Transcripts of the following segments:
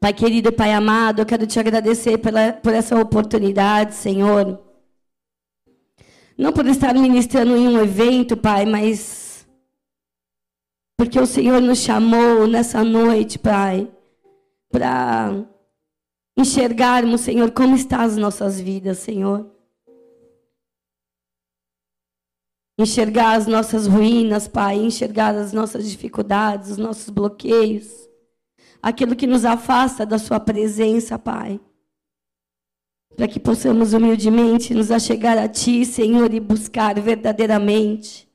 Pai querido, Pai amado, eu quero te agradecer pela, por essa oportunidade, Senhor. Não por estar ministrando em um evento, Pai, mas porque o Senhor nos chamou nessa noite, Pai, para enxergarmos, Senhor, como estão as nossas vidas, Senhor. Enxergar as nossas ruínas, Pai, enxergar as nossas dificuldades, os nossos bloqueios aquilo que nos afasta da Sua presença, Pai. Para que possamos humildemente nos achegar a Ti, Senhor, e buscar verdadeiramente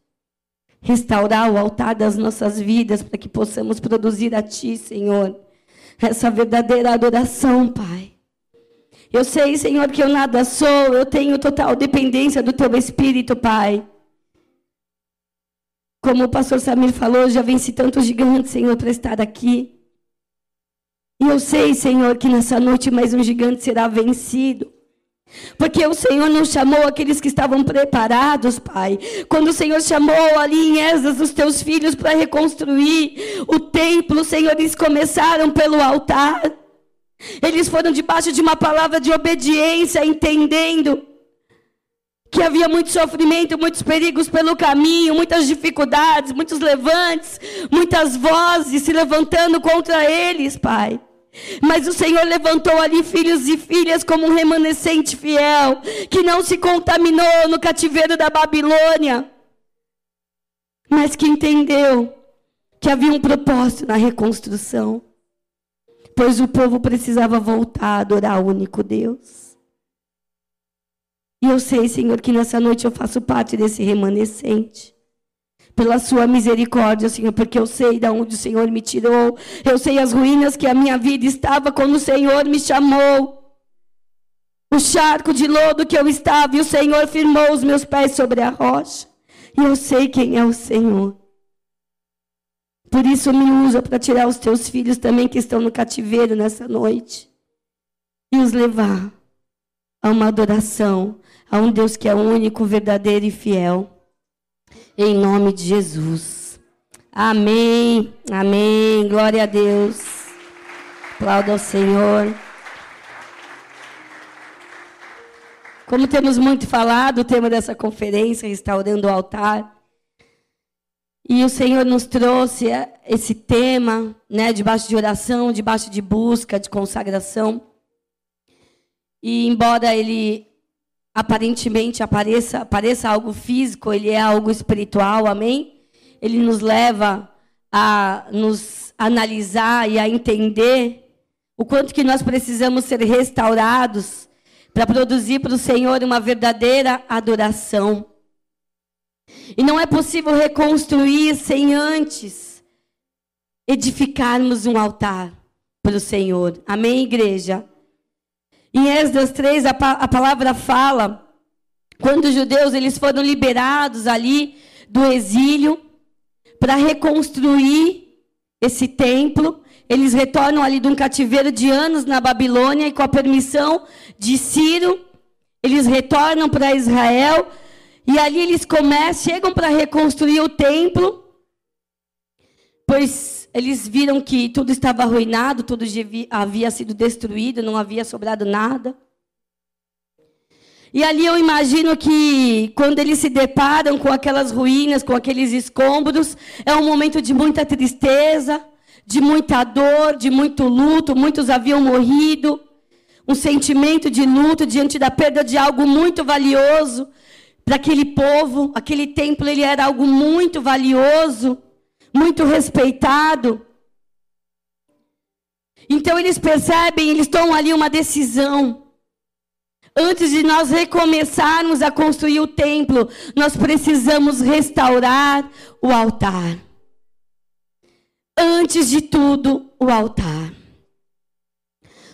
restaurar o altar das nossas vidas, para que possamos produzir a Ti, Senhor, essa verdadeira adoração, Pai. Eu sei, Senhor, que eu nada sou, eu tenho total dependência do Teu Espírito, Pai. Como o pastor Samir falou, já venci tantos gigantes, Senhor, para estar aqui. E eu sei, Senhor, que nessa noite mais um gigante será vencido. Porque o Senhor não chamou aqueles que estavam preparados, Pai. Quando o Senhor chamou ali em Esdras os teus filhos para reconstruir o templo, Senhor, eles começaram pelo altar. Eles foram debaixo de uma palavra de obediência, entendendo que havia muito sofrimento, muitos perigos pelo caminho, muitas dificuldades, muitos levantes, muitas vozes se levantando contra eles, Pai. Mas o Senhor levantou ali filhos e filhas como um remanescente fiel, que não se contaminou no cativeiro da Babilônia, mas que entendeu que havia um propósito na reconstrução, pois o povo precisava voltar a adorar o único Deus. E eu sei, Senhor, que nessa noite eu faço parte desse remanescente. Pela sua misericórdia, Senhor, porque eu sei de onde o Senhor me tirou. Eu sei as ruínas que a minha vida estava quando o Senhor me chamou. O charco de lodo que eu estava, e o Senhor firmou os meus pés sobre a rocha. E eu sei quem é o Senhor. Por isso me usa para tirar os teus filhos também que estão no cativeiro nessa noite. E os levar a uma adoração a um Deus que é único, verdadeiro e fiel. Em nome de Jesus. Amém. Amém. Glória a Deus. Aplauda ao Senhor. Como temos muito falado, o tema dessa conferência, restaurando o altar. E o Senhor nos trouxe esse tema, né, debaixo de oração, debaixo de busca, de consagração. E embora ele aparentemente apareça, pareça algo físico, ele é algo espiritual, amém? Ele nos leva a nos analisar e a entender o quanto que nós precisamos ser restaurados para produzir para o Senhor uma verdadeira adoração. E não é possível reconstruir sem antes edificarmos um altar para o Senhor. Amém, igreja? Em Esdras 3, a, a palavra fala, quando os judeus eles foram liberados ali do exílio para reconstruir esse templo, eles retornam ali de um cativeiro de anos na Babilônia e com a permissão de Ciro, eles retornam para Israel. E ali eles começam, chegam para reconstruir o templo, pois eles viram que tudo estava arruinado, tudo havia sido destruído, não havia sobrado nada. E ali eu imagino que quando eles se deparam com aquelas ruínas, com aqueles escombros, é um momento de muita tristeza, de muita dor, de muito luto. Muitos haviam morrido. Um sentimento de luto diante da perda de algo muito valioso para aquele povo. Aquele templo ele era algo muito valioso muito respeitado. Então eles percebem, eles tomam ali uma decisão. Antes de nós recomeçarmos a construir o templo, nós precisamos restaurar o altar. Antes de tudo, o altar.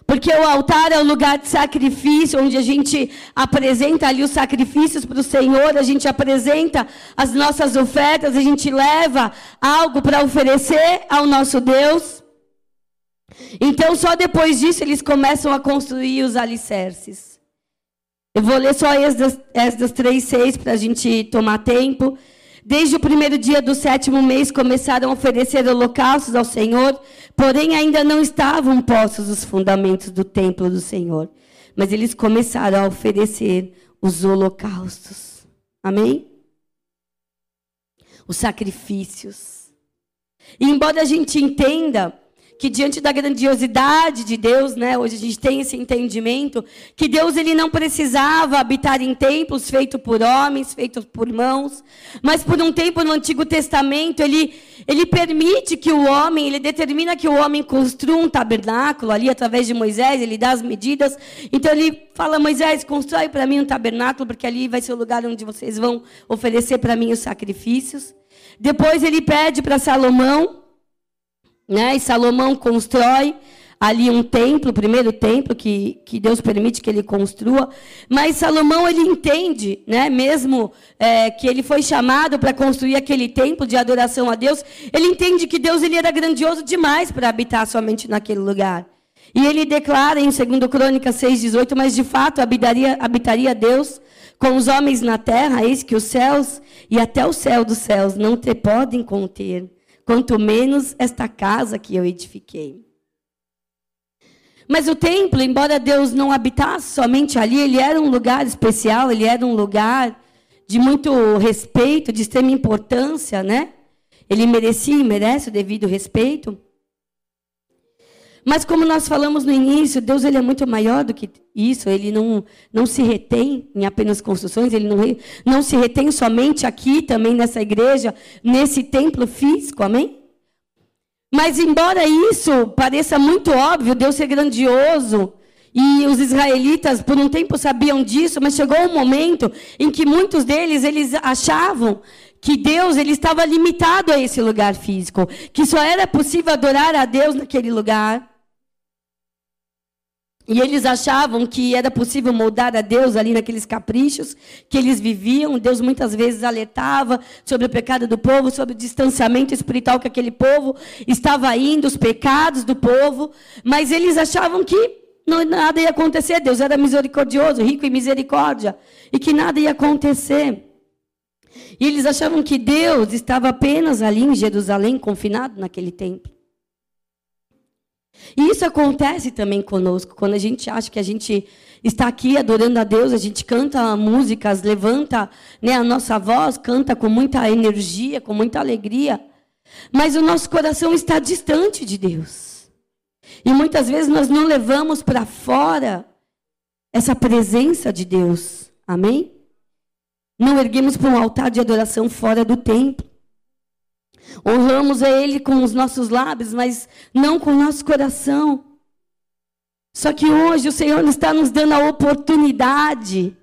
Porque o altar é o lugar de sacrifício, onde a gente apresenta ali os sacrifícios para o Senhor, a gente apresenta as nossas ofertas, a gente leva algo para oferecer ao nosso Deus. Então, só depois disso, eles começam a construir os alicerces. Eu vou ler só Esdras, Esdras 3,6 para a gente tomar tempo. Desde o primeiro dia do sétimo mês começaram a oferecer holocaustos ao Senhor, porém ainda não estavam postos os fundamentos do templo do Senhor. Mas eles começaram a oferecer os holocaustos. Amém? Os sacrifícios. E embora a gente entenda que diante da grandiosidade de Deus, né, hoje a gente tem esse entendimento que Deus ele não precisava habitar em templos feitos por homens, feitos por mãos, mas por um tempo no Antigo Testamento ele ele permite que o homem, ele determina que o homem construa um tabernáculo ali através de Moisés, ele dá as medidas. Então ele fala: "Moisés, constrói para mim um tabernáculo, porque ali vai ser o lugar onde vocês vão oferecer para mim os sacrifícios". Depois ele pede para Salomão né? E Salomão constrói ali um templo, o primeiro templo que, que Deus permite que ele construa. Mas Salomão ele entende, né? mesmo é, que ele foi chamado para construir aquele templo de adoração a Deus, ele entende que Deus ele era grandioso demais para habitar somente naquele lugar. E ele declara em 2 Crônicas 6,18, mas de fato habitaria, habitaria Deus com os homens na terra, eis que os céus e até o céu dos céus não te podem conter quanto menos esta casa que eu edifiquei. Mas o templo, embora Deus não habitasse somente ali, ele era um lugar especial, ele era um lugar de muito respeito, de extrema importância, né? Ele merecia e merece o devido respeito. Mas como nós falamos no início, Deus ele é muito maior do que isso. Ele não, não se retém em apenas construções, ele não, não se retém somente aqui, também nessa igreja, nesse templo físico, amém? Mas embora isso pareça muito óbvio, Deus é grandioso, e os israelitas por um tempo sabiam disso, mas chegou um momento em que muitos deles eles achavam que Deus ele estava limitado a esse lugar físico, que só era possível adorar a Deus naquele lugar. E eles achavam que era possível moldar a Deus ali naqueles caprichos que eles viviam. Deus muitas vezes alertava sobre o pecado do povo, sobre o distanciamento espiritual que aquele povo estava indo, os pecados do povo. Mas eles achavam que não, nada ia acontecer. Deus era misericordioso, rico em misericórdia. E que nada ia acontecer. E eles achavam que Deus estava apenas ali em Jerusalém, confinado naquele templo. E isso acontece também conosco, quando a gente acha que a gente está aqui adorando a Deus, a gente canta músicas, levanta né, a nossa voz, canta com muita energia, com muita alegria, mas o nosso coração está distante de Deus. E muitas vezes nós não levamos para fora essa presença de Deus. Amém? Não erguemos para um altar de adoração fora do templo. Honramos a Ele com os nossos lábios, mas não com o nosso coração. Só que hoje o Senhor está nos dando a oportunidade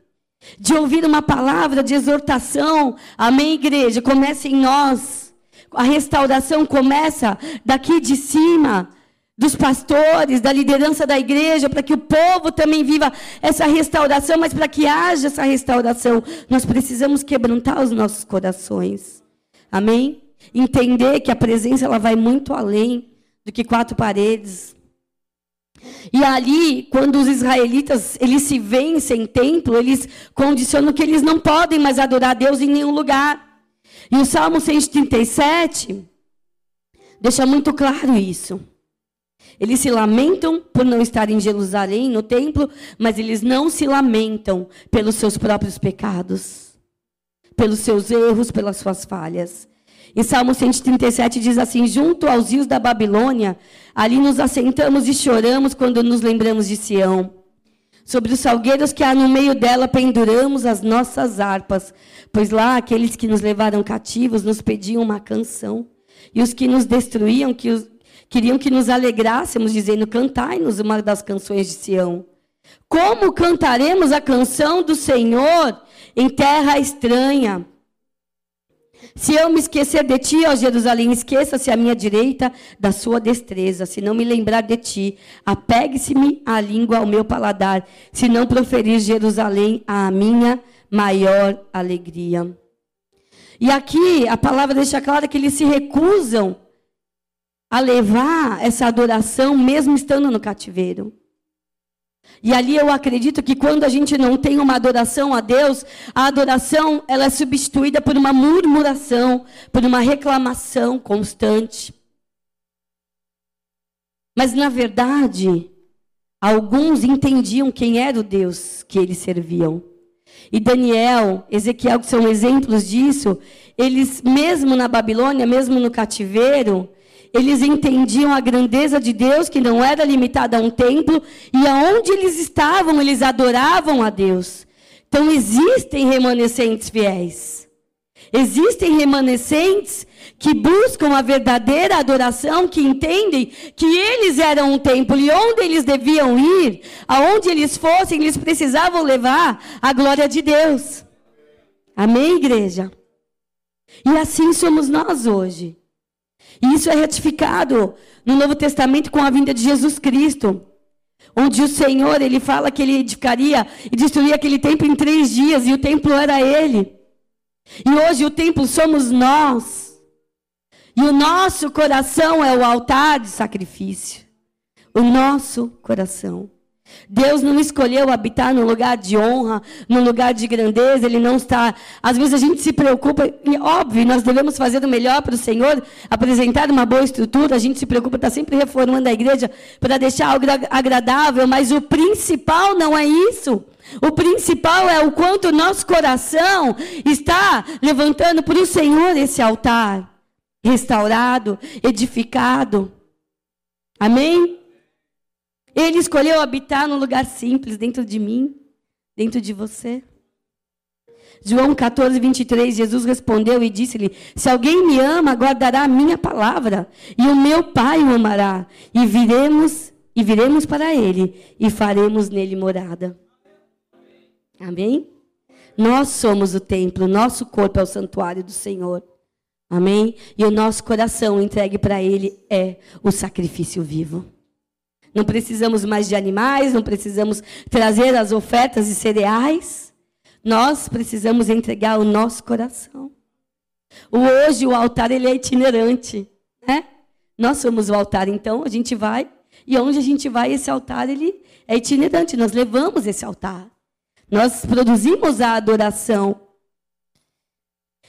de ouvir uma palavra de exortação. Amém, igreja? Começa em nós. A restauração começa daqui de cima, dos pastores, da liderança da igreja, para que o povo também viva essa restauração, mas para que haja essa restauração, nós precisamos quebrantar os nossos corações. Amém? entender que a presença ela vai muito além do que quatro paredes. E ali, quando os israelitas eles se veem sem templo, eles condicionam que eles não podem mais adorar a Deus em nenhum lugar. E o Salmo 137 deixa muito claro isso. Eles se lamentam por não estar em Jerusalém, no templo, mas eles não se lamentam pelos seus próprios pecados, pelos seus erros, pelas suas falhas. Em Salmo 137 diz assim: Junto aos rios da Babilônia, ali nos assentamos e choramos quando nos lembramos de Sião. Sobre os salgueiros que há no meio dela penduramos as nossas harpas, pois lá aqueles que nos levaram cativos nos pediam uma canção. E os que nos destruíam que os, queriam que nos alegrássemos, dizendo: Cantai-nos uma das canções de Sião. Como cantaremos a canção do Senhor em terra estranha? Se eu me esquecer de ti, ó Jerusalém, esqueça-se à minha direita da sua destreza. Se não me lembrar de ti, apegue-se-me a língua ao meu paladar. Se não proferir Jerusalém a minha maior alegria. E aqui a palavra deixa clara que eles se recusam a levar essa adoração, mesmo estando no cativeiro. E ali eu acredito que quando a gente não tem uma adoração a Deus, a adoração ela é substituída por uma murmuração, por uma reclamação constante. Mas na verdade, alguns entendiam quem era o Deus que eles serviam. E Daniel, Ezequiel, que são exemplos disso, eles, mesmo na Babilônia, mesmo no cativeiro, eles entendiam a grandeza de Deus, que não era limitada a um templo, e aonde eles estavam, eles adoravam a Deus. Então existem remanescentes fiéis. Existem remanescentes que buscam a verdadeira adoração, que entendem que eles eram um templo e onde eles deviam ir, aonde eles fossem, eles precisavam levar a glória de Deus. Amém, igreja? E assim somos nós hoje. E isso é ratificado no Novo Testamento com a vinda de Jesus Cristo. Onde o Senhor, ele fala que ele edificaria e destruiria aquele templo em três dias, e o templo era ele. E hoje o templo somos nós. E o nosso coração é o altar de sacrifício. O nosso coração. Deus não escolheu habitar num lugar de honra, num lugar de grandeza, Ele não está. Às vezes a gente se preocupa, e óbvio, nós devemos fazer o melhor para o Senhor, apresentar uma boa estrutura, a gente se preocupa, está sempre reformando a igreja para deixar algo agradável, mas o principal não é isso. O principal é o quanto o nosso coração está levantando para o Senhor esse altar restaurado, edificado. Amém? Ele escolheu habitar num lugar simples, dentro de mim, dentro de você. João 14, 23, Jesus respondeu e disse-lhe: Se alguém me ama, guardará a minha palavra, e o meu Pai o amará, e viremos e viremos para ele e faremos nele morada. Amém? Nós somos o templo, nosso corpo é o santuário do Senhor. Amém? E o nosso coração entregue para Ele é o sacrifício vivo. Não precisamos mais de animais, não precisamos trazer as ofertas de cereais. Nós precisamos entregar o nosso coração. O hoje o altar ele é itinerante, né? Nós somos o altar, então a gente vai e onde a gente vai esse altar ele é itinerante. Nós levamos esse altar. Nós produzimos a adoração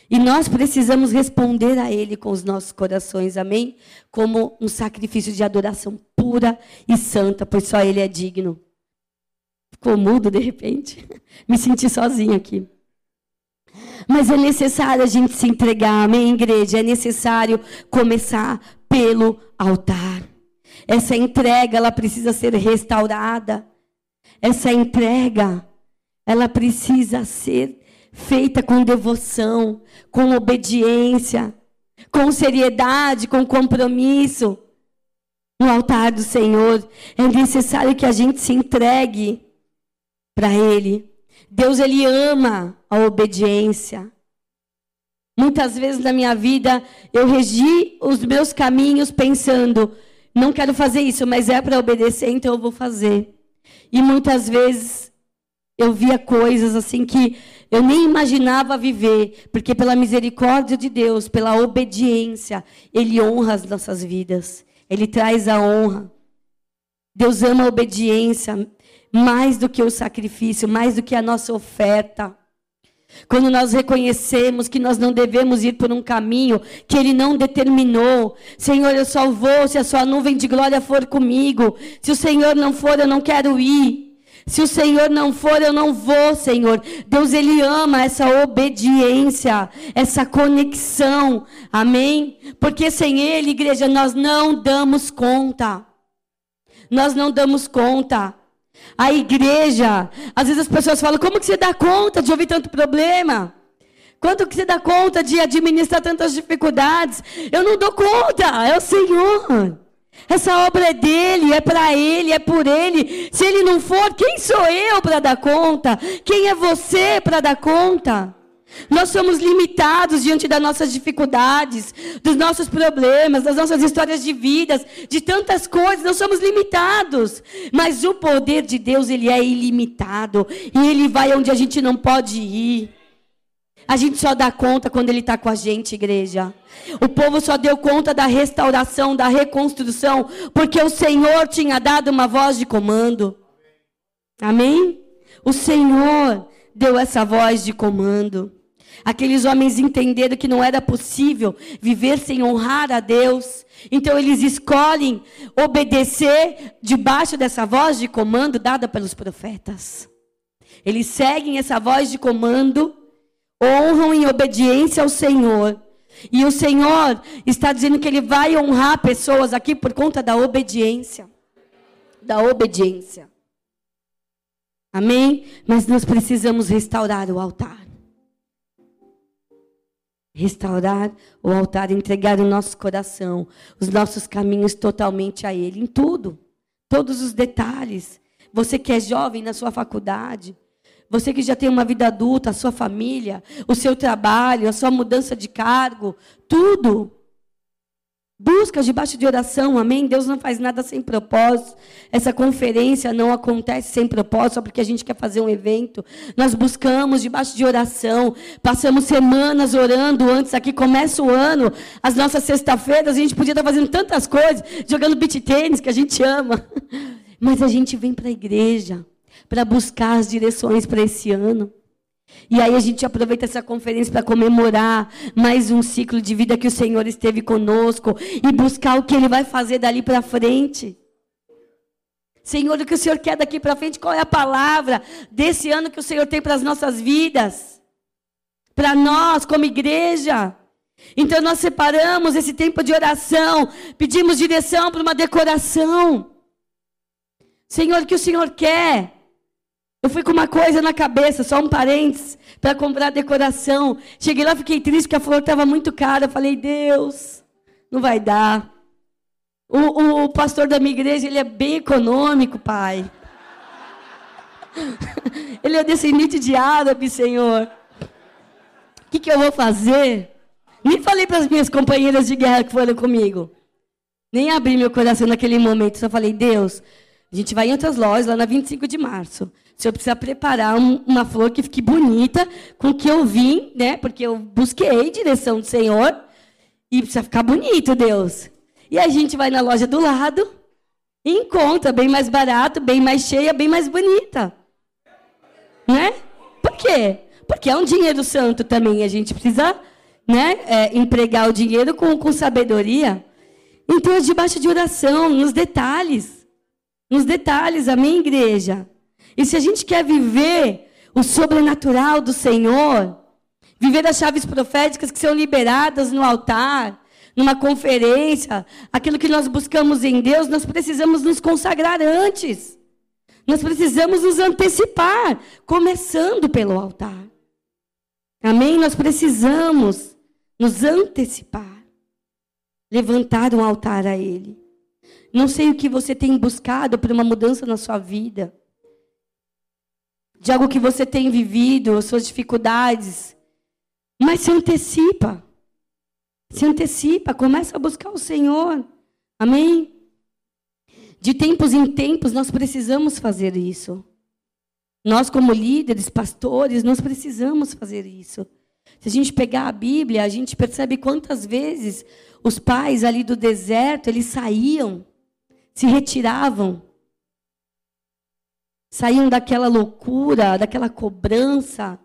e nós precisamos responder a Ele com os nossos corações, amém? Como um sacrifício de adoração pura e santa, pois só Ele é digno. Ficou mudo de repente? Me senti sozinha aqui. Mas é necessário a gente se entregar, amém, igreja? É necessário começar pelo altar. Essa entrega, ela precisa ser restaurada. Essa entrega, ela precisa ser feita com devoção, com obediência, com seriedade, com compromisso no altar do Senhor. É necessário que a gente se entregue para Ele. Deus, Ele ama a obediência. Muitas vezes na minha vida eu regi os meus caminhos pensando, não quero fazer isso, mas é para obedecer, então eu vou fazer. E muitas vezes eu via coisas assim que eu nem imaginava viver, porque pela misericórdia de Deus, pela obediência, Ele honra as nossas vidas. Ele traz a honra. Deus ama a obediência mais do que o sacrifício, mais do que a nossa oferta. Quando nós reconhecemos que nós não devemos ir por um caminho que Ele não determinou. Senhor, eu só vou se a sua nuvem de glória for comigo. Se o Senhor não for, eu não quero ir. Se o Senhor não for, eu não vou, Senhor. Deus, Ele ama essa obediência, essa conexão. Amém? Porque sem Ele, igreja, nós não damos conta. Nós não damos conta. A igreja, às vezes as pessoas falam: como que você dá conta de ouvir tanto problema? Quanto que você dá conta de administrar tantas dificuldades? Eu não dou conta, é o Senhor. Essa obra é dele, é para ele, é por ele. Se ele não for, quem sou eu para dar conta? Quem é você para dar conta? Nós somos limitados diante das nossas dificuldades, dos nossos problemas, das nossas histórias de vidas, de tantas coisas, nós somos limitados. Mas o poder de Deus, ele é ilimitado, e ele vai onde a gente não pode ir. A gente só dá conta quando Ele está com a gente, igreja. O povo só deu conta da restauração, da reconstrução, porque o Senhor tinha dado uma voz de comando. Amém? O Senhor deu essa voz de comando. Aqueles homens entenderam que não era possível viver sem honrar a Deus. Então eles escolhem obedecer debaixo dessa voz de comando dada pelos profetas. Eles seguem essa voz de comando, honram em obediência ao Senhor. E o Senhor está dizendo que ele vai honrar pessoas aqui por conta da obediência. Da obediência. Amém? Mas nós precisamos restaurar o altar. Restaurar o altar, entregar o nosso coração, os nossos caminhos totalmente a Ele, em tudo, todos os detalhes. Você que é jovem na sua faculdade, você que já tem uma vida adulta, a sua família, o seu trabalho, a sua mudança de cargo, tudo. Busca debaixo de oração, amém? Deus não faz nada sem propósito. Essa conferência não acontece sem propósito, só porque a gente quer fazer um evento. Nós buscamos debaixo de oração. Passamos semanas orando antes aqui, começa o ano. As nossas sexta-feiras, a gente podia estar fazendo tantas coisas, jogando beat tênis, que a gente ama. Mas a gente vem para a igreja para buscar as direções para esse ano. E aí a gente aproveita essa conferência para comemorar mais um ciclo de vida que o Senhor esteve conosco e buscar o que Ele vai fazer dali para frente. Senhor, o que o Senhor quer daqui para frente? Qual é a palavra desse ano que o Senhor tem para as nossas vidas? Para nós, como igreja. Então nós separamos esse tempo de oração, pedimos direção para uma decoração. Senhor, o que o Senhor quer? Eu fui com uma coisa na cabeça, só um parênteses, para comprar decoração. Cheguei lá, fiquei triste, porque a flor estava muito cara. Falei, Deus, não vai dar. O, o, o, pastor da minha igreja, ele é bem econômico, pai. ele é descendente de árabe, Senhor. O que, que eu vou fazer? Nem falei para as minhas companheiras de guerra que foram comigo. Nem abri meu coração naquele momento. Só falei, Deus, a gente vai em outras lojas, lá na 25 de março. O senhor precisa preparar um, uma flor que fique bonita, com que eu vim, né? Porque eu busquei direção do Senhor. E precisa ficar bonito, Deus. E a gente vai na loja do lado encontra bem mais barato, bem mais cheia, bem mais bonita. Né? Por quê? Porque é um dinheiro santo também. A gente precisa né, é, empregar o dinheiro com, com sabedoria. Então, é debaixo de oração, nos detalhes. Nos detalhes, amém, igreja? E se a gente quer viver o sobrenatural do Senhor, viver as chaves proféticas que são liberadas no altar, numa conferência, aquilo que nós buscamos em Deus, nós precisamos nos consagrar antes. Nós precisamos nos antecipar, começando pelo altar. Amém? Nós precisamos nos antecipar, levantar um altar a Ele. Não sei o que você tem buscado para uma mudança na sua vida. De algo que você tem vivido, as suas dificuldades. Mas se antecipa. Se antecipa, começa a buscar o Senhor. Amém? De tempos em tempos nós precisamos fazer isso. Nós, como líderes, pastores, nós precisamos fazer isso. Se a gente pegar a Bíblia, a gente percebe quantas vezes os pais ali do deserto, eles saíam se retiravam, saíam daquela loucura, daquela cobrança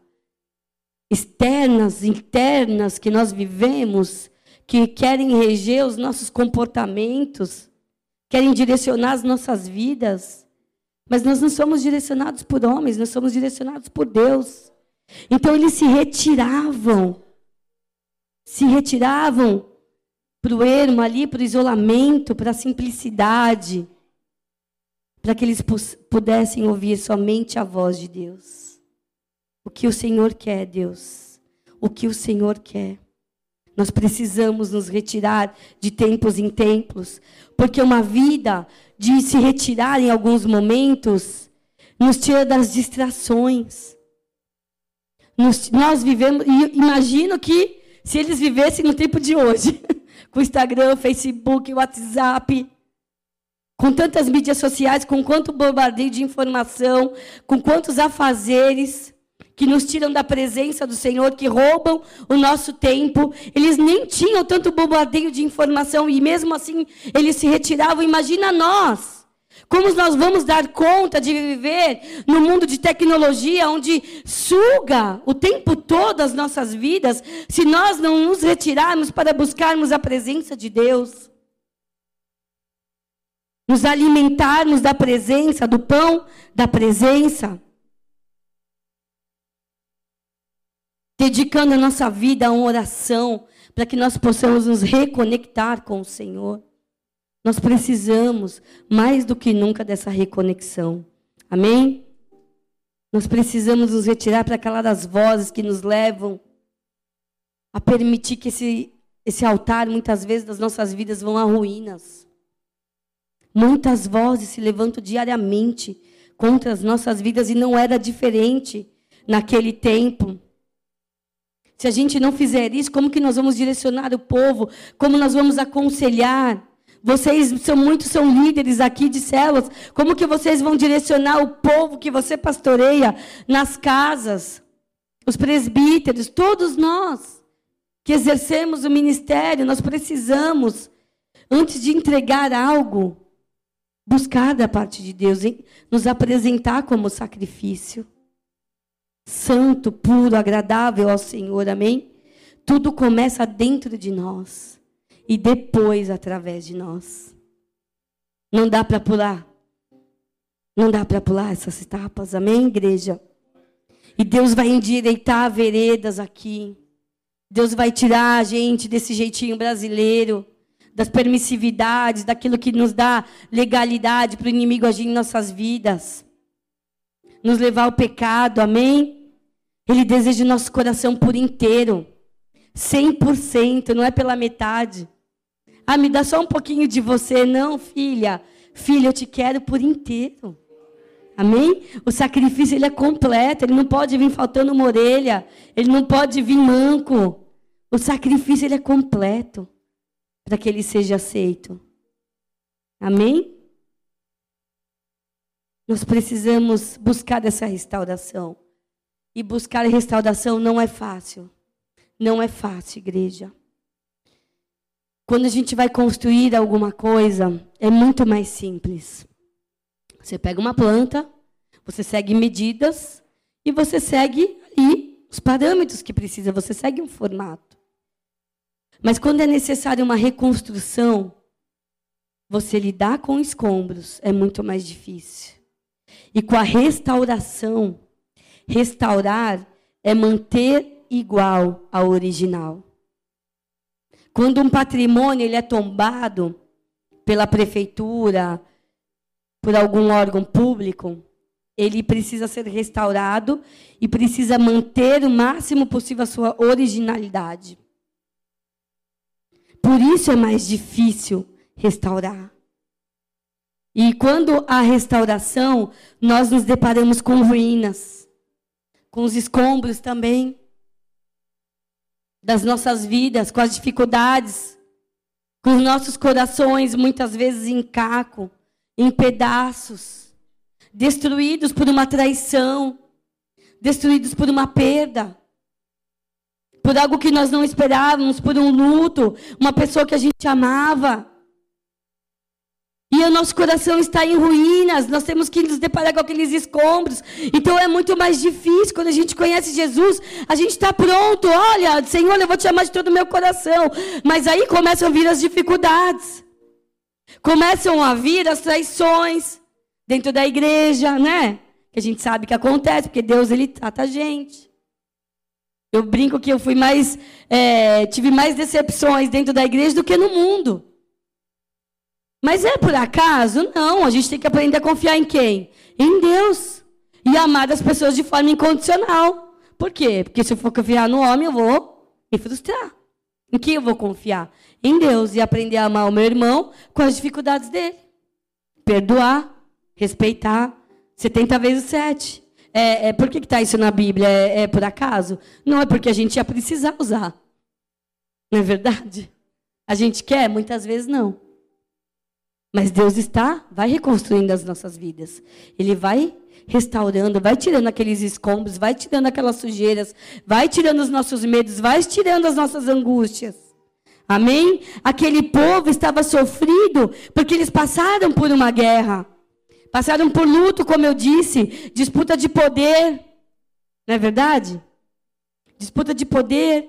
externas, internas que nós vivemos, que querem reger os nossos comportamentos, querem direcionar as nossas vidas. Mas nós não somos direcionados por homens, nós somos direcionados por Deus. Então eles se retiravam, se retiravam para o ermo ali, para o isolamento, para a simplicidade, para que eles pudessem ouvir somente a voz de Deus. O que o Senhor quer, Deus. O que o Senhor quer. Nós precisamos nos retirar de tempos em tempos, porque uma vida de se retirar em alguns momentos nos tira das distrações. Nos, nós vivemos, e imagino que se eles vivessem no tempo de hoje, com Instagram, Facebook, WhatsApp, com tantas mídias sociais, com quanto bombardeio de informação, com quantos afazeres que nos tiram da presença do Senhor, que roubam o nosso tempo. Eles nem tinham tanto bombardeio de informação e mesmo assim eles se retiravam. Imagina nós, Como nós vamos dar conta de viver no mundo de tecnologia, onde suga o tempo todo as nossas vidas, se nós não nos retirarmos para buscarmos a presença de Deus? Nos alimentarmos da presença, do pão da presença. Dedicando a nossa vida a uma oração, para que nós possamos nos reconectar com o Senhor. Nós precisamos, mais do que nunca, dessa reconexão. Amém? Nós precisamos nos retirar para calar as vozes que nos levam a permitir que esse, esse altar, muitas vezes, das nossas vidas vão a ruínas. Muitas vozes se levantam diariamente contra as nossas vidas e não era diferente naquele tempo. Se a gente não fizer isso, como que nós vamos direcionar o povo? Como nós vamos aconselhar? Vocês são muitos são líderes aqui de células. Como que vocês vão direcionar o povo que você pastoreia nas casas? Os presbíteros, todos nós que exercemos o ministério, nós precisamos antes de entregar algo, buscar da parte de Deus, nos apresentar como sacrifício santo, puro, agradável ao Senhor. Amém? Tudo começa dentro de nós e depois através de nós. Não dá para pular. Não dá para pular essas etapas. Amém, igreja? E Deus vai endireitar veredas aqui. Deus vai tirar a gente desse jeitinho brasileiro, das permissividades, daquilo que nos dá legalidade para o inimigo agir em nossas vidas. Nos levar ao pecado, amém? Ele deseja o nosso coração por inteiro. 100%, não é pela metade. Ah, me dá só um pouquinho de você. Não, filha. Filha, eu te quero por inteiro. Amém? O sacrifício ele é completo, ele não pode vir faltando uma orelha, ele não pode vir manco. O sacrifício ele é completo para que ele seja aceito. Amém? Nós precisamos buscar essa restauração. E buscar a restauração não é fácil. Não é fácil, igreja. Quando a gente vai construir alguma coisa, é muito mais simples. Você pega uma planta, você segue medidas e você segue ali os parâmetros que precisa, você segue um formato. Mas quando é necessário uma reconstrução, você lidar com escombros é muito mais difícil. E com a restauração, restaurar é manter igual ao original. Quando um patrimônio ele é tombado pela prefeitura, por algum órgão público, ele precisa ser restaurado e precisa manter o máximo possível a sua originalidade. Por isso é mais difícil restaurar. E quando há restauração, nós nos deparamos com ruínas, com os escombros também das nossas vidas, com as dificuldades, com os nossos corações muitas vezes em caco, em pedaços, destruídos por uma traição, destruídos por uma perda, por algo que nós não esperávamos, por um luto, uma pessoa que a gente amava. E o nosso coração está em ruínas, nós temos que nos deparar com aqueles escombros. Então é muito mais difícil. Quando a gente conhece Jesus, a gente está pronto. Olha, Senhor, eu vou te amar de todo o meu coração. Mas aí começam a vir as dificuldades. Começam a vir as traições dentro da igreja, né? Que a gente sabe que acontece, porque Deus ele trata a gente. Eu brinco que eu fui mais, é, tive mais decepções dentro da igreja do que no mundo. Mas é por acaso? Não, a gente tem que aprender a confiar em quem? Em Deus. E amar as pessoas de forma incondicional. Por quê? Porque se eu for confiar no homem, eu vou me frustrar. Em quem eu vou confiar? Em Deus. E aprender a amar o meu irmão com as dificuldades dele. Perdoar, respeitar. 70 vezes 7. É, é, por que está isso na Bíblia? É, é por acaso? Não, é porque a gente ia precisar usar. Não é verdade? A gente quer? Muitas vezes não. Mas Deus está, vai reconstruindo as nossas vidas. Ele vai restaurando, vai tirando aqueles escombros, vai tirando aquelas sujeiras, vai tirando os nossos medos, vai tirando as nossas angústias. Amém? Aquele povo estava sofrido porque eles passaram por uma guerra. Passaram por luto, como eu disse, disputa de poder. Não é verdade? Disputa de poder.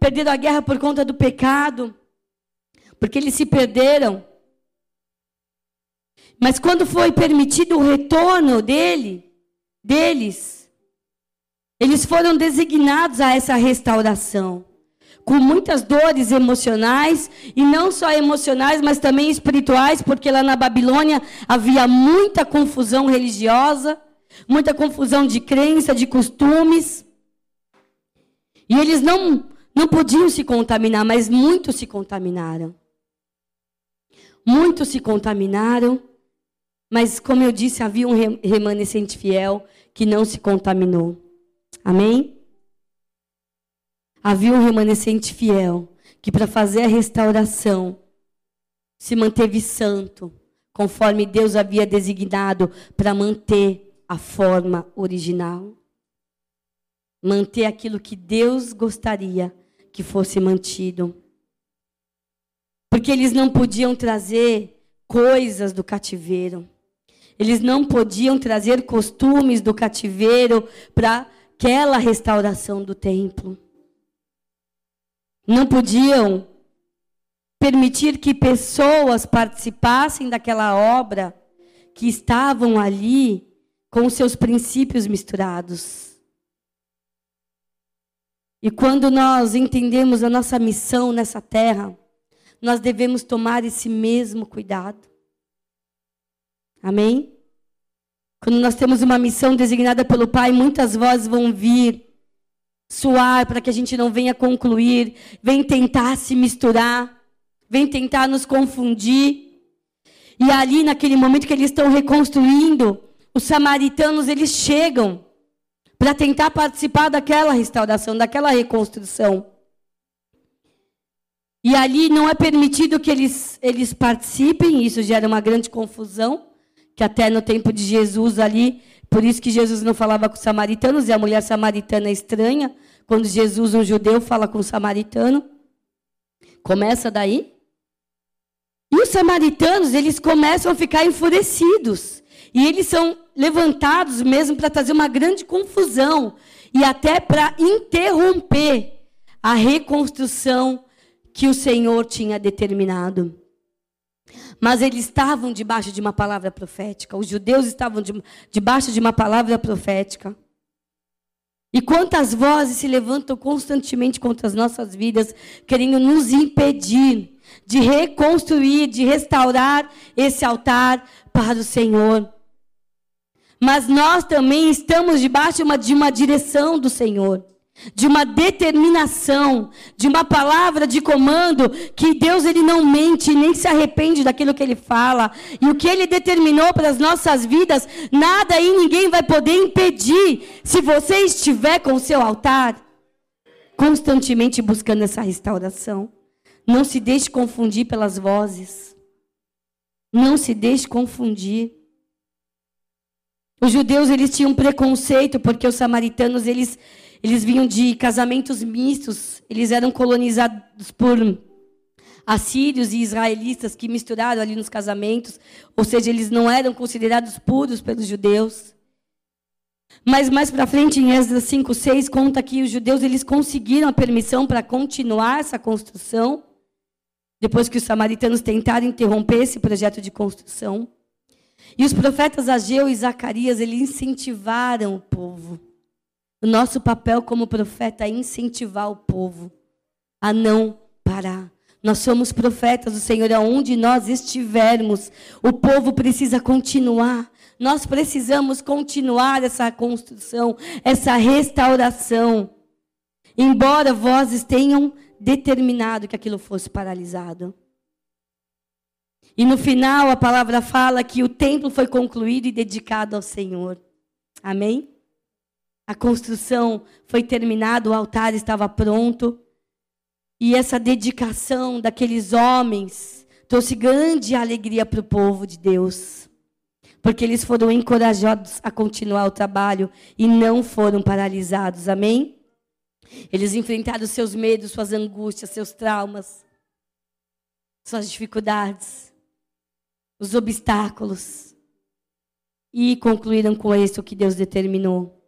Perderam a guerra por conta do pecado. Porque eles se perderam. Mas quando foi permitido o retorno dele, deles, eles foram designados a essa restauração com muitas dores emocionais, e não só emocionais, mas também espirituais, porque lá na Babilônia havia muita confusão religiosa, muita confusão de crença, de costumes. E eles não, não podiam se contaminar, mas muitos se contaminaram. Muitos se contaminaram, mas, como eu disse, havia um remanescente fiel que não se contaminou. Amém? Havia um remanescente fiel que, para fazer a restauração, se manteve santo, conforme Deus havia designado para manter a forma original. Manter aquilo que Deus gostaria que fosse mantido. Porque eles não podiam trazer coisas do cativeiro. Eles não podiam trazer costumes do cativeiro para aquela restauração do templo não podiam permitir que pessoas participassem daquela obra que estavam ali com seus princípios misturados. E quando nós entendemos a nossa missão nessa terra, nós devemos tomar esse mesmo cuidado. Amém? Quando nós temos uma missão designada pelo Pai, muitas vozes vão vir suar para que a gente não venha concluir, vem tentar se misturar, vem tentar nos confundir. E ali naquele momento que eles estão reconstruindo, os samaritanos eles chegam para tentar participar daquela restauração, daquela reconstrução. E ali não é permitido que eles, eles participem, isso gera uma grande confusão, que até no tempo de Jesus ali por isso que Jesus não falava com os samaritanos e a mulher samaritana é estranha. Quando Jesus, um judeu, fala com o samaritano. Começa daí. E os samaritanos, eles começam a ficar enfurecidos. E eles são levantados mesmo para trazer uma grande confusão e até para interromper a reconstrução que o Senhor tinha determinado. Mas eles estavam debaixo de uma palavra profética. Os judeus estavam de, debaixo de uma palavra profética. E quantas vozes se levantam constantemente contra as nossas vidas, querendo nos impedir de reconstruir, de restaurar esse altar para o Senhor. Mas nós também estamos debaixo de uma, de uma direção do Senhor de uma determinação, de uma palavra de comando que Deus ele não mente nem se arrepende daquilo que ele fala. E o que ele determinou para as nossas vidas, nada e ninguém vai poder impedir se você estiver com o seu altar constantemente buscando essa restauração. Não se deixe confundir pelas vozes. Não se deixe confundir. Os judeus eles tinham preconceito porque os samaritanos eles eles vinham de casamentos mistos, eles eram colonizados por assírios e israelitas que misturaram ali nos casamentos, ou seja, eles não eram considerados puros pelos judeus. Mas mais para frente, em Esdras 5, 6, conta que os judeus eles conseguiram a permissão para continuar essa construção, depois que os samaritanos tentaram interromper esse projeto de construção. E os profetas Ageu e Zacarias, eles incentivaram o povo. O nosso papel como profeta é incentivar o povo a não parar. Nós somos profetas do Senhor aonde nós estivermos. O povo precisa continuar. Nós precisamos continuar essa construção, essa restauração. Embora vozes tenham determinado que aquilo fosse paralisado. E no final a palavra fala que o templo foi concluído e dedicado ao Senhor. Amém? A construção foi terminada, o altar estava pronto. E essa dedicação daqueles homens trouxe grande alegria para o povo de Deus. Porque eles foram encorajados a continuar o trabalho e não foram paralisados. Amém? Eles enfrentaram seus medos, suas angústias, seus traumas, suas dificuldades, os obstáculos. e concluíram com isso o que Deus determinou.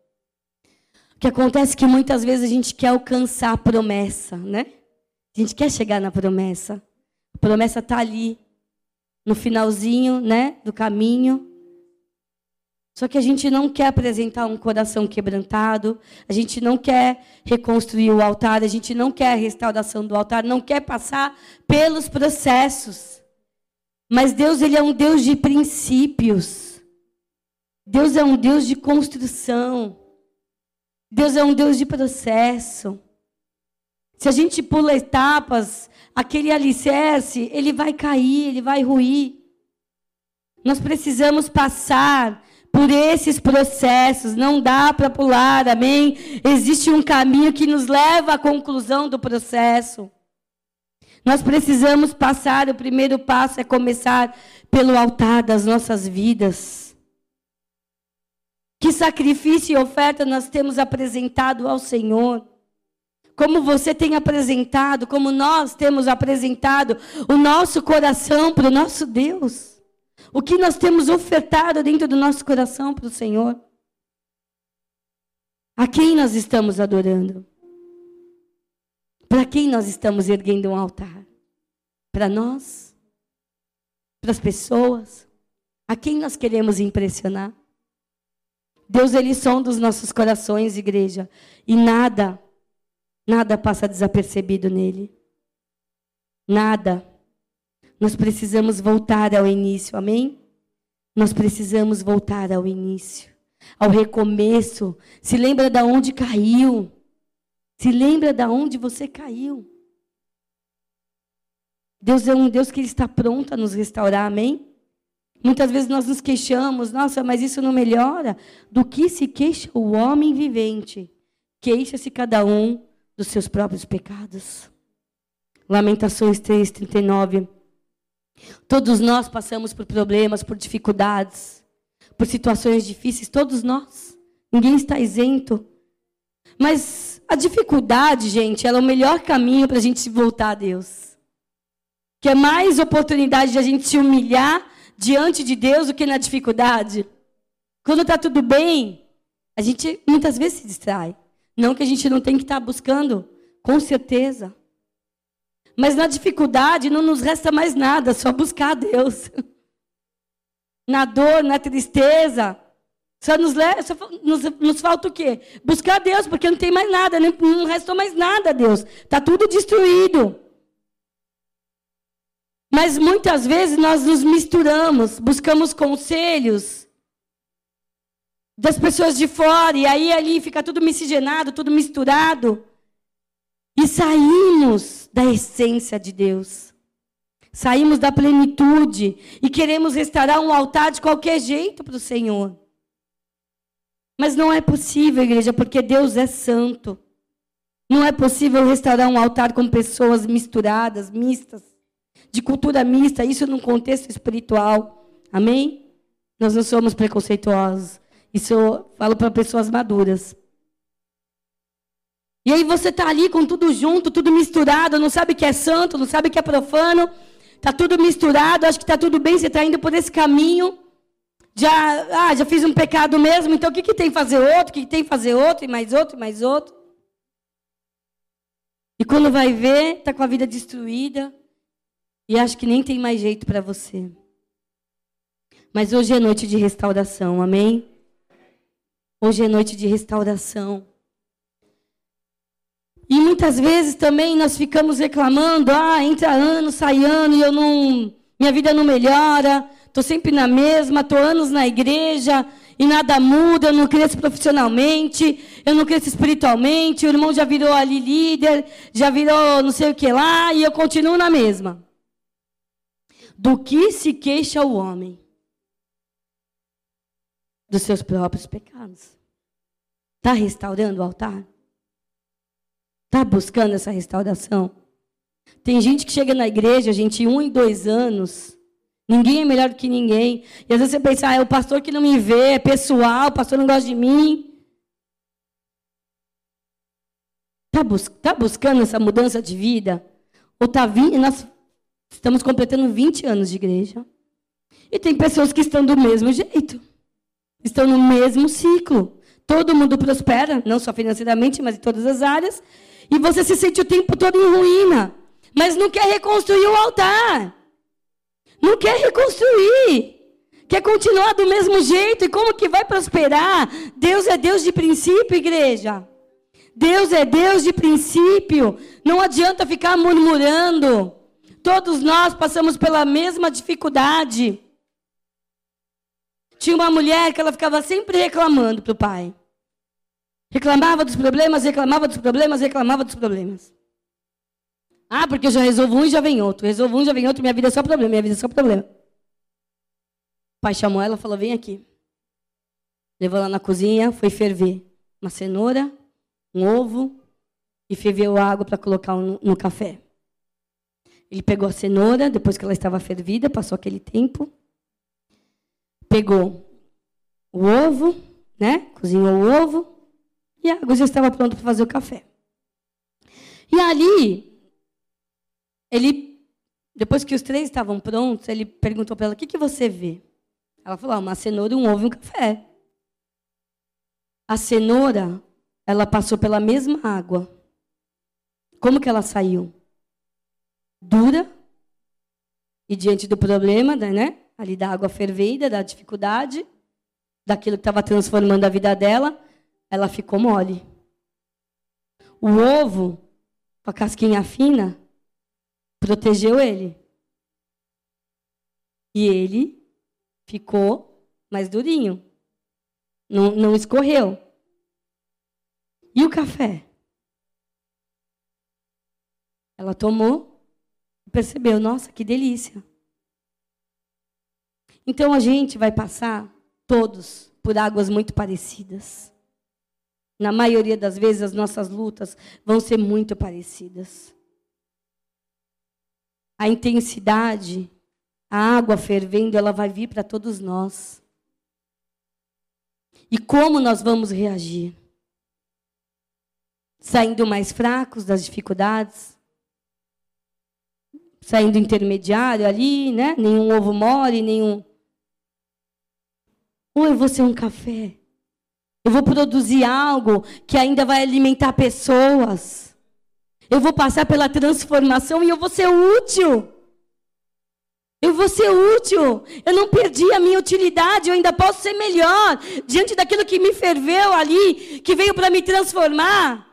Que acontece que muitas vezes a gente quer alcançar a promessa, né? A gente quer chegar na promessa. A promessa está ali, no finalzinho, né, do caminho. Só que a gente não quer apresentar um coração quebrantado, a gente não quer reconstruir o altar, a gente não quer a restauração do altar, não quer passar pelos processos. Mas Deus, ele é um Deus de princípios. Deus é um Deus de construção. Deus é um Deus de processo. Se a gente pula etapas, aquele alicerce, ele vai cair, ele vai ruir. Nós precisamos passar por esses processos, não dá para pular, amém? Existe um caminho que nos leva à conclusão do processo. Nós precisamos passar, o primeiro passo é começar pelo altar das nossas vidas. Que sacrifício e oferta nós temos apresentado ao Senhor? Como você tem apresentado, como nós temos apresentado o nosso coração para o nosso Deus? O que nós temos ofertado dentro do nosso coração para o Senhor? A quem nós estamos adorando? Para quem nós estamos erguendo um altar? Para nós? Para as pessoas? A quem nós queremos impressionar? Deus, Ele sonda os nossos corações, igreja. E nada, nada passa desapercebido nele. Nada. Nós precisamos voltar ao início, amém? Nós precisamos voltar ao início, ao recomeço. Se lembra da onde caiu. Se lembra da onde você caiu. Deus é um Deus que está pronto a nos restaurar, amém? Muitas vezes nós nos queixamos, nossa, mas isso não melhora. Do que se queixa o homem vivente? Queixa-se cada um dos seus próprios pecados. Lamentações 3, 39. Todos nós passamos por problemas, por dificuldades, por situações difíceis, todos nós. Ninguém está isento. Mas a dificuldade, gente, ela é o melhor caminho para a gente voltar a Deus. Que é mais oportunidade de a gente se humilhar diante de Deus do que na dificuldade. Quando está tudo bem, a gente muitas vezes se distrai. Não que a gente não tem que estar tá buscando, com certeza. Mas na dificuldade não nos resta mais nada, só buscar a Deus. Na dor, na tristeza, só nos, só nos, nos, falta o quê? Buscar a Deus, porque não tem mais nada, não, não restou mais nada, Deus. Está tudo destruído. Mas muitas vezes nós nos misturamos, buscamos conselhos das pessoas de fora, e aí ali fica tudo miscigenado, tudo misturado. E saímos da essência de Deus. Saímos da plenitude e queremos restaurar um altar de qualquer jeito para o Senhor. Mas não é possível, igreja, porque Deus é santo. Não é possível restaurar um altar com pessoas misturadas, mistas, de cultura mista, isso num contexto espiritual. Amém? Nós não somos preconceituosos. Isso eu falo para pessoas maduras. E aí você está ali com tudo junto, tudo misturado, não sabe que é santo, não sabe que é profano, está tudo misturado, acho que está tudo bem, você está indo por esse caminho. Já, ah, já fiz um pecado mesmo, então o que, que tem fazer outro, o que, que tem fazer outro, e mais outro, e mais outro. E quando vai ver, está com a vida destruída, e acho que nem tem mais jeito para você. Mas hoje é noite de restauração, amém? Hoje é noite de restauração. E muitas vezes também nós ficamos reclamando, ah, entra ano, sai ano, e eu não, minha vida não melhora, estou sempre na mesma, estou anos na igreja e nada muda, eu não cresço profissionalmente, eu não cresço espiritualmente, o irmão já virou ali líder, já virou não sei o que lá, e eu continuo na mesma. Do que se queixa o homem? Dos seus próprios pecados. Está restaurando o altar? Está buscando essa restauração? Tem gente que chega na igreja, gente, um e dois anos. Ninguém é melhor do que ninguém. E às vezes você pensa, ah, é o pastor que não me vê, é pessoal, o pastor não gosta de mim. Está bus tá buscando essa mudança de vida? Ou está vindo? Nós estamos completando 20 anos de igreja. E tem pessoas que estão do mesmo jeito. estão no mesmo ciclo. Todo mundo prospera, não só financeiramente, mas em todas as áreas. E você se sente o tempo todo em ruína, mas não quer reconstruir o altar. Não quer reconstruir. Quer continuar do mesmo jeito. E como que vai prosperar? Deus é Deus de princípio, igreja. Deus é Deus de princípio. Não adianta ficar murmurando. Todos nós passamos pela mesma dificuldade. Tinha uma mulher que ela ficava sempre reclamando para o pai. Reclamava dos problemas, reclamava dos problemas, reclamava dos problemas. Ah, porque eu já resolvo um e já vem outro. Resolvo um, já vem outro, minha vida é só problema, minha vida é só problema. O pai chamou ela e falou: vem aqui. Levou ela na cozinha, foi ferver uma cenoura, um ovo e ferveu água para colocar no, no café. Ele pegou a cenoura, depois que ela estava fervida, passou aquele tempo, pegou o ovo, né? Cozinhou o ovo e a água já estava pronta para fazer o café. E ali, ele, depois que os três estavam prontos, ele perguntou para ela: O que, que você vê? Ela falou: ah, Uma cenoura, um ovo e um café. A cenoura, ela passou pela mesma água. Como que ela saiu? Dura. E diante do problema, né? ali da água fervida, da dificuldade, daquilo que estava transformando a vida dela, ela ficou mole. O ovo, com a casquinha fina, protegeu ele. E ele ficou mais durinho. Não, não escorreu. E o café? Ela tomou percebeu: nossa, que delícia. Então a gente vai passar, todos, por águas muito parecidas. Na maioria das vezes, as nossas lutas vão ser muito parecidas. A intensidade, a água fervendo, ela vai vir para todos nós. E como nós vamos reagir? Saindo mais fracos das dificuldades? Saindo intermediário ali, né? Nenhum ovo mole, nenhum ou eu vou ser um café? Eu vou produzir algo que ainda vai alimentar pessoas. Eu vou passar pela transformação e eu vou ser útil. Eu vou ser útil. Eu não perdi a minha utilidade. Eu ainda posso ser melhor diante daquilo que me ferveu ali, que veio para me transformar,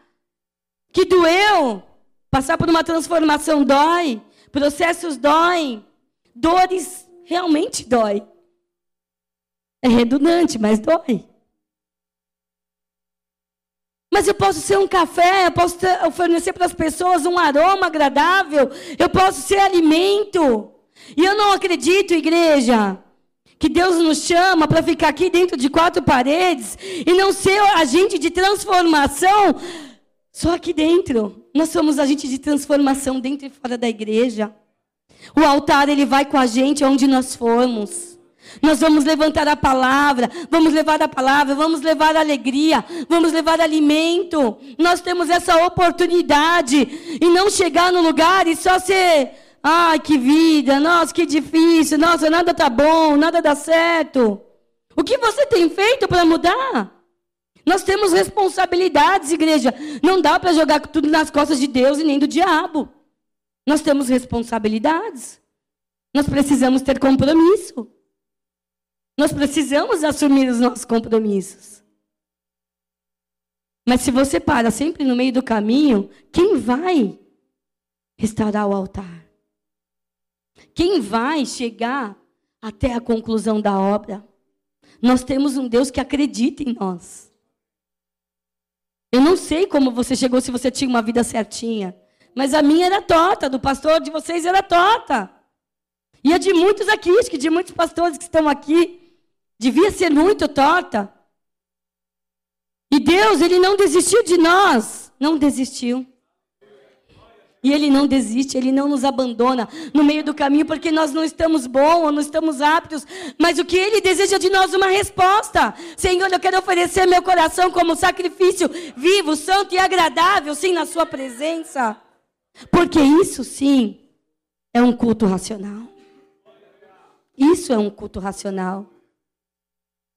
que doeu. Passar por uma transformação dói. Processos doem. Dores realmente dói. É redundante, mas dói. Mas eu posso ser um café, eu posso oferecer para as pessoas um aroma agradável, eu posso ser alimento. E eu não acredito, igreja, que Deus nos chama para ficar aqui dentro de quatro paredes e não ser agente de transformação só aqui dentro. Nós somos agente de transformação dentro e fora da igreja. O altar ele vai com a gente onde nós formos. Nós vamos levantar a palavra, vamos levar a palavra, vamos levar alegria, vamos levar alimento. Nós temos essa oportunidade e não chegar no lugar e só ser, ai que vida, nossa que difícil, nossa nada tá bom, nada dá certo. O que você tem feito para mudar? Nós temos responsabilidades, igreja. Não dá para jogar tudo nas costas de Deus e nem do diabo. Nós temos responsabilidades. Nós precisamos ter compromisso. Nós precisamos assumir os nossos compromissos. Mas se você para sempre no meio do caminho, quem vai restaurar o altar? Quem vai chegar até a conclusão da obra? Nós temos um Deus que acredita em nós. Eu não sei como você chegou, se você tinha uma vida certinha. Mas a minha era torta, do pastor de vocês era torta. E a de muitos aqui, acho que de muitos pastores que estão aqui. Devia ser muito torta. E Deus, Ele não desistiu de nós. Não desistiu. E Ele não desiste, Ele não nos abandona no meio do caminho porque nós não estamos bons ou não estamos aptos. Mas o que Ele deseja de nós uma resposta. Senhor, eu quero oferecer meu coração como sacrifício vivo, santo e agradável, sim, na Sua presença. Porque isso, sim, é um culto racional. Isso é um culto racional.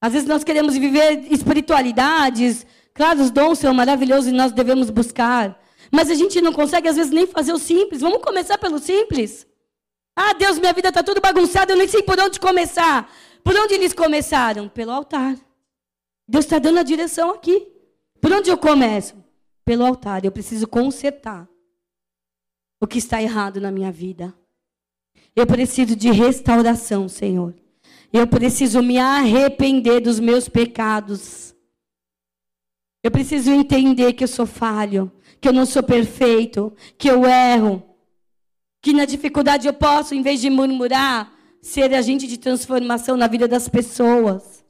Às vezes nós queremos viver espiritualidades. Claro, os dons são maravilhosos e nós devemos buscar. Mas a gente não consegue, às vezes, nem fazer o simples. Vamos começar pelo simples. Ah, Deus, minha vida está tudo bagunçada, eu nem sei por onde começar. Por onde eles começaram? Pelo altar. Deus está dando a direção aqui. Por onde eu começo? Pelo altar. Eu preciso consertar o que está errado na minha vida. Eu preciso de restauração, Senhor. Eu preciso me arrepender dos meus pecados. Eu preciso entender que eu sou falho, que eu não sou perfeito, que eu erro. Que na dificuldade eu posso, em vez de murmurar, ser agente de transformação na vida das pessoas.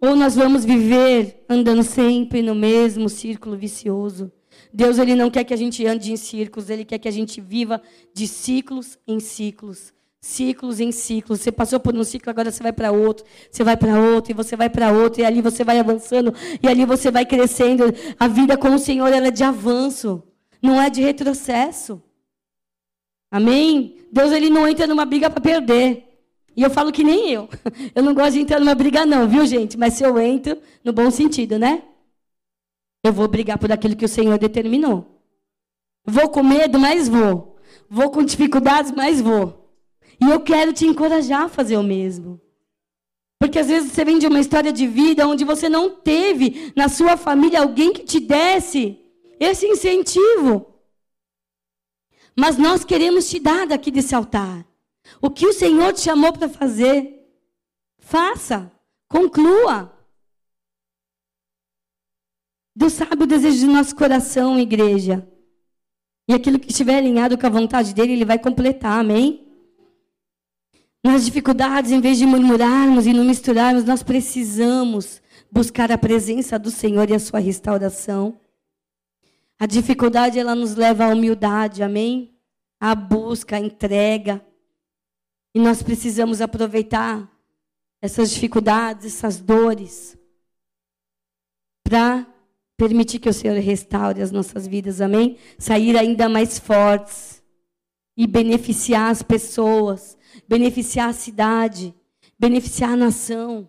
Ou nós vamos viver andando sempre no mesmo círculo vicioso. Deus ele não quer que a gente ande em círculos, ele quer que a gente viva de ciclos em ciclos ciclos em ciclos. Você passou por um ciclo, agora você vai para outro, você vai para outro, e você vai para outro, e ali você vai avançando, e ali você vai crescendo. A vida com o Senhor ela é de avanço, não é de retrocesso. Amém? Deus ele não entra numa briga para perder. E eu falo que nem eu. Eu não gosto de entrar numa briga não, viu, gente? Mas se eu entro, no bom sentido, né? Eu vou brigar por aquilo que o Senhor determinou. Vou com medo, mas vou. Vou com dificuldades, mas vou. E eu quero te encorajar a fazer o mesmo. Porque às vezes você vem de uma história de vida onde você não teve na sua família alguém que te desse esse incentivo. Mas nós queremos te dar daqui desse altar. O que o Senhor te chamou para fazer, faça, conclua. Deus sabe o desejo do nosso coração, igreja. E aquilo que estiver alinhado com a vontade dele, ele vai completar, amém? Nas dificuldades, em vez de murmurarmos e não misturarmos, nós precisamos buscar a presença do Senhor e a sua restauração. A dificuldade ela nos leva à humildade, amém? À busca, à entrega. E nós precisamos aproveitar essas dificuldades, essas dores, para permitir que o Senhor restaure as nossas vidas, amém? Sair ainda mais fortes e beneficiar as pessoas, beneficiar a cidade, beneficiar a nação.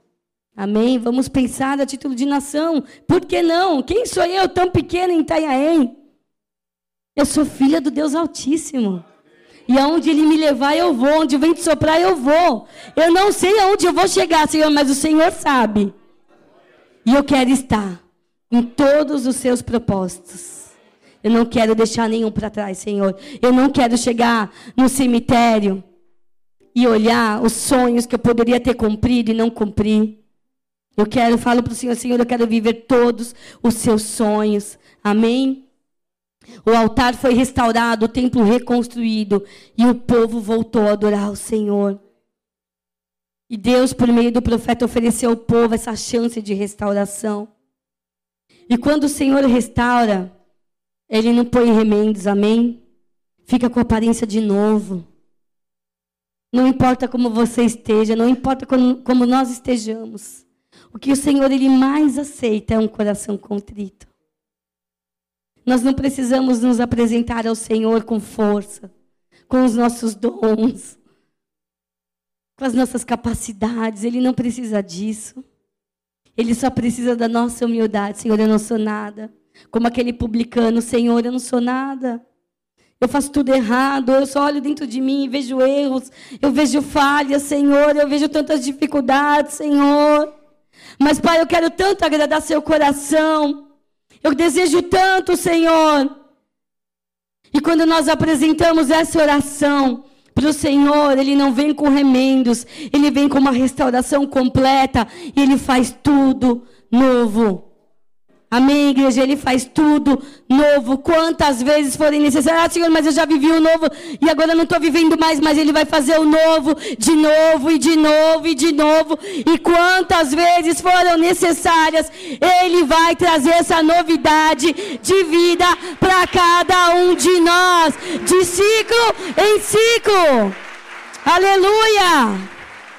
Amém? Vamos pensar a título de nação. Por que não? Quem sou eu tão pequena em Itanhaém? Eu sou filha do Deus Altíssimo. E aonde Ele me levar, eu vou. Onde o vento soprar, eu vou. Eu não sei aonde eu vou chegar, Senhor, mas o Senhor sabe. E eu quero estar em todos os seus propósitos. Eu não quero deixar nenhum para trás, Senhor. Eu não quero chegar no cemitério e olhar os sonhos que eu poderia ter cumprido e não cumpri. Eu quero, falo para o Senhor, Senhor, eu quero viver todos os seus sonhos. Amém? O altar foi restaurado, o templo reconstruído e o povo voltou a adorar o Senhor. E Deus, por meio do profeta, ofereceu ao povo essa chance de restauração. E quando o Senhor restaura, Ele não põe remendos, amém? Fica com aparência de novo. Não importa como você esteja, não importa como, como nós estejamos. O que o Senhor ele mais aceita é um coração contrito. Nós não precisamos nos apresentar ao Senhor com força, com os nossos dons, com as nossas capacidades. Ele não precisa disso. Ele só precisa da nossa humildade. Senhor, eu não sou nada. Como aquele publicano, Senhor, eu não sou nada. Eu faço tudo errado, eu só olho dentro de mim e vejo erros, eu vejo falhas, Senhor, eu vejo tantas dificuldades, Senhor. Mas, Pai, eu quero tanto agradar seu coração. Eu desejo tanto, Senhor. E quando nós apresentamos essa oração para o Senhor, Ele não vem com remendos, Ele vem com uma restauração completa e Ele faz tudo novo. Amém, igreja? Ele faz tudo novo. Quantas vezes forem necessárias. Ah, Senhor, mas eu já vivi o novo e agora eu não estou vivendo mais, mas Ele vai fazer o novo, de novo e de novo e de novo. E quantas vezes foram necessárias, Ele vai trazer essa novidade de vida para cada um de nós, de ciclo em ciclo. Aleluia!